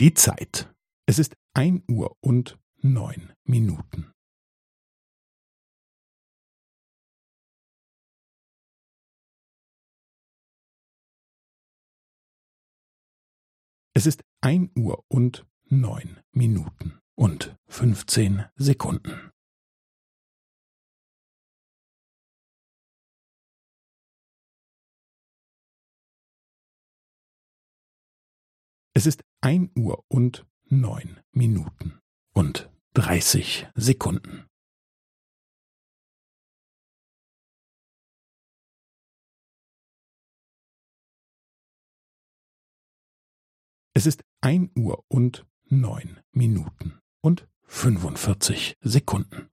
Die Zeit. Es ist ein Uhr und neun Minuten. Es ist ein Uhr und neun Minuten und fünfzehn Sekunden. Es ist ein Uhr und neun Minuten und dreißig Sekunden. Es ist ein Uhr und neun Minuten und fünfundvierzig Sekunden.